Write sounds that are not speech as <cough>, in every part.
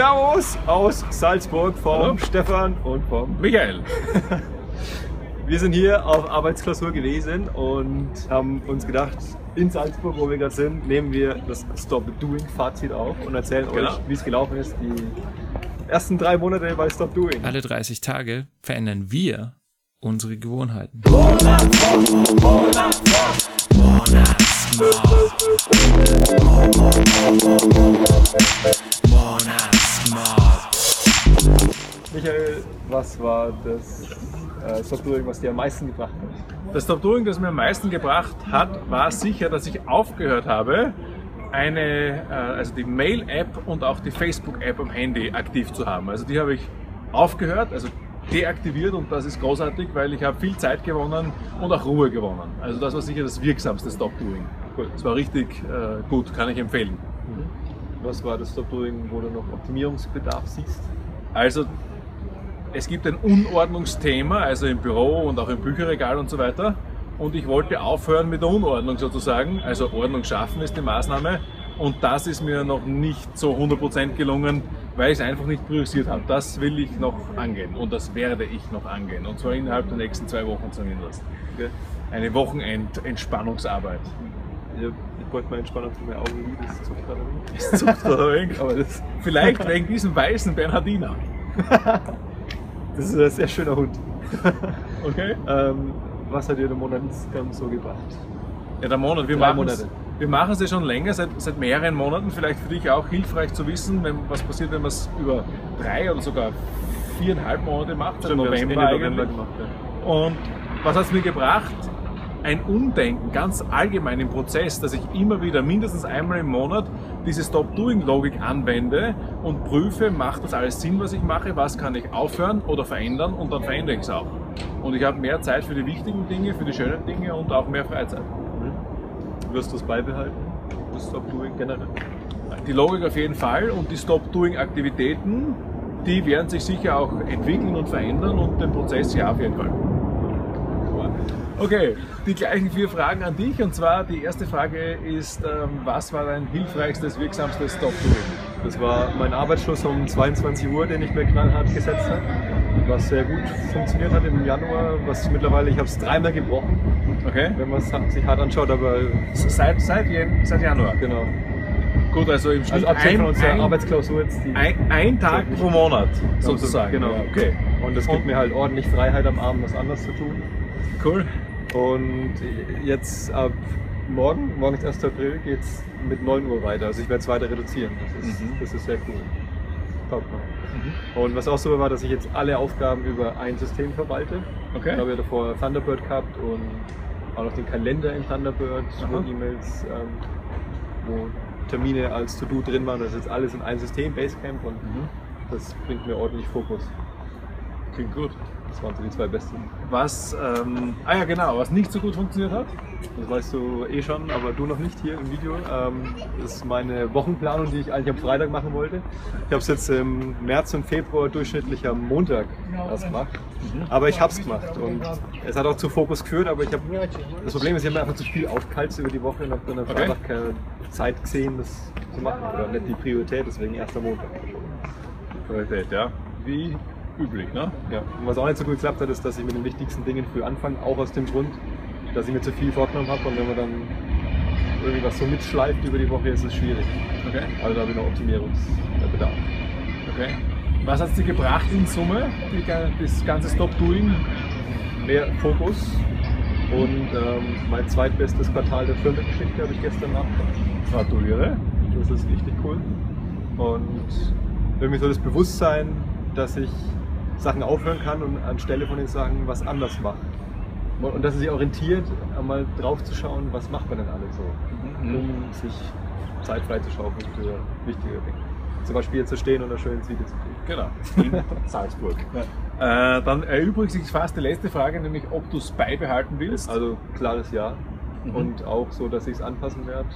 Servus aus Salzburg vom Hallo. Stefan und vom Michael. Wir sind hier auf Arbeitsklausur gewesen und haben uns gedacht, in Salzburg, wo wir gerade sind, nehmen wir das Stop Doing Fazit auf und erzählen Genau. euch, wie es gelaufen ist, die ersten drei Monate bei Stop Doing. Alle 30 Tage verändern wir unsere Gewohnheiten. Michael, was war das äh, Stop Doing, was dir am meisten gebracht hat? Das Stop Doing, das mir am meisten gebracht hat, war sicher, dass ich aufgehört habe, eine, äh, also die Mail-App und auch die Facebook-App am Handy aktiv zu haben. Also die habe ich aufgehört, also deaktiviert und das ist großartig, weil ich habe viel Zeit gewonnen und auch Ruhe gewonnen. Also das war sicher das wirksamste Stop Doing. Das war richtig äh, gut, kann ich empfehlen. Was war das Stop Doing, wo du noch Optimierungsbedarf siehst? Also es gibt ein Unordnungsthema, also im Büro und auch im Bücherregal und so weiter. Und ich wollte aufhören mit der Unordnung sozusagen. Also Ordnung schaffen ist die Maßnahme. Und das ist mir noch nicht so 100% gelungen, weil ich es einfach nicht priorisiert habe. Das will ich noch angehen und das werde ich noch angehen. Und zwar innerhalb der nächsten zwei Wochen zumindest. Okay. Eine Wochenend-Entspannungsarbeit. Ich, ich bräuchte mal Entspannung für meine Augen, das zuckt gerade nicht. Das zuckt gerade ein wenig. <laughs> Aber das, Vielleicht wegen diesem weißen Bernhardiner. <laughs> das ist ein sehr schöner Hund. <laughs> Okay? Ähm, was hat dir der Monat insgesamt so gebracht? Ja, der Monat. Wir Drei machen es Monate. wir machen es ja schon länger, seit, seit mehreren Monaten. Vielleicht für dich auch hilfreich zu wissen, wenn, was passiert, wenn man es über drei oder sogar viereinhalb Monate macht. Es November Ende November gemacht. Ja. Und was hat es mir gebracht? Ein Umdenken ganz allgemein im Prozess, dass ich immer wieder mindestens einmal im Monat diese Stop-Doing-Logik anwende und prüfe, macht das alles Sinn, was ich mache, was kann ich aufhören oder verändern und dann verändere ich es auch. Und ich habe mehr Zeit für die wichtigen Dinge, für die schönen Dinge und auch mehr Freizeit. Wirst du es beibehalten? Das Stop Doing generell? Die Logik auf jeden Fall und die Stop-Doing-Aktivitäten, die werden sich sicher auch entwickeln und verändern und den Prozess ja auf jeden Fall. Okay, die gleichen vier Fragen an dich und zwar die erste Frage ist, ähm, was war dein hilfreichstes, wirksamstes Stop-Doing? Das war mein Arbeitsschluss um 22 Uhr, den ich mir knallhart gesetzt habe. Was sehr gut funktioniert hat im Januar, was mittlerweile, ich habe es dreimal gebrochen, Okay? wenn man es sich hart anschaut, aber Seit, seit, seit Januar. genau. Gut, also im Schnitt Also abgesehen von ein, unserer ein, Arbeitsklausur jetzt die. ein, ein Tag pro Monat sozusagen. Genau. Ja, okay, Und das gibt Und- mir halt ordentlich Freiheit am Abend, was anderes zu tun. cool. Und jetzt ab morgen, morgen ist 1. April, geht es mit 9 Uhr weiter. Also ich werde es weiter reduzieren. Das ist, Mhm. das ist sehr cool. Taugt mir. Und was auch so war, dass ich jetzt alle Aufgaben über ein System verwalte. Okay. Ich habe ja davor Thunderbird gehabt und auch noch den Kalender in Thunderbird, wo. E-Mails, ähm, wo Termine als To-Do drin waren. Das ist jetzt alles in ein System, Basecamp, und Mhm. das bringt mir ordentlich Fokus. Klingt gut. Das waren so die zwei besten. Was, ähm, ah ja genau, was nicht so gut funktioniert hat? Das weißt du eh schon, aber du noch nicht hier im Video. Ähm, das ist meine Wochenplanung, die ich eigentlich am Freitag machen wollte. Ich habe es jetzt im März und Februar durchschnittlich am Montag erst gemacht. Aber ich habe es gemacht und es hat auch zu Fokus geführt, aber ich habe das Problem ist, ich habe mir einfach zu viel aufgehalst über die Woche und habe dann am Okay. Freitag keine Zeit gesehen, das zu machen oder nicht die Priorität, deswegen erst am Montag. Qualität, ja. Wie üblich, ne? Ja. Und was auch nicht so gut geklappt hat, ist, dass ich mit den wichtigsten Dingen früh anfange, auch aus dem Grund, dass ich mir zu viel vorgenommen habe und wenn man dann irgendwie was so mitschleift über die Woche, ist es schwierig. Okay. Also da habe ich noch Optimierungsbedarf. Okay. Was hat es dir gebracht in Summe, die, das ganze Stop-Doing? Mehr Fokus und ähm, mein zweitbestes Quartal der Firmengeschichte habe ich gestern nachgedacht. Gratuliere. Das ist richtig cool. Und irgendwie so das Bewusstsein, dass ich Sachen aufhören kann und anstelle von den Sachen was anders mache. Und dass es sich orientiert, einmal drauf zu schauen, was macht man denn alles so, Mhm. um sich Zeit freizuschaufeln für wichtige Dinge. Zum Beispiel zu stehen und ein schönes Video zu kriegen. Genau, in Salzburg. Äh, dann erübrigt sich fast die letzte Frage, nämlich ob du es beibehalten willst. Also klares Ja. Mhm. Und auch so, dass ich es anpassen werde,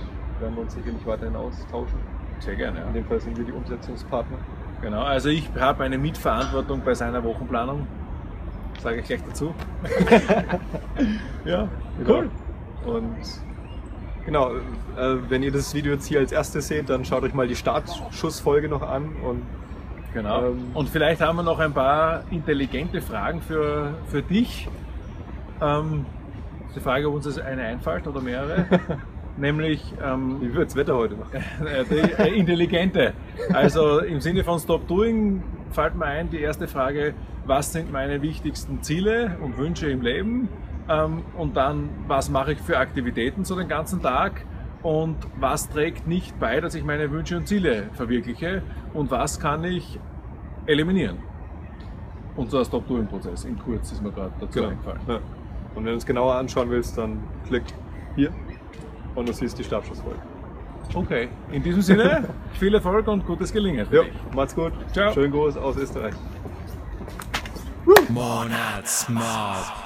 werden wir uns sicherlich weiterhin austauschen. Sehr gerne, In ja. dem Fall sind wir die Umsetzungspartner. Genau, also ich habe eine Mitverantwortung bei seiner Wochenplanung. Sage ich gleich dazu. <laughs> ja, cool. Und genau, äh, wenn ihr das Video jetzt hier als erstes seht, dann schaut euch mal die Startschussfolge noch an und Genau. Ähm, Und vielleicht haben wir noch ein paar intelligente Fragen für, für dich. Ähm, die Frage, ob uns das eine einfällt oder mehrere. <laughs> Nämlich ähm, Wie wird's Wetter heute noch? <laughs> äh, die äh, intelligente. Also im Sinne von Stop Doing fällt mir ein, die erste Frage, was sind meine wichtigsten Ziele und Wünsche im Leben? Ähm, und dann, was mache ich für Aktivitäten so den ganzen Tag? Und was trägt nicht bei, dass ich meine Wünsche und Ziele verwirkliche? Und was kann ich eliminieren? Unser Stop-Doing-Prozess in kurz ist mir gerade dazu Genau. eingefallen. Ja. Und wenn du es genauer anschauen willst, dann klick hier und du siehst die Startschussfolge. Okay, in diesem Sinne, <laughs> viel Erfolg und gutes Gelingen. Ja, macht's gut. Ciao. Schönen Gruß aus Österreich. Monatsmob.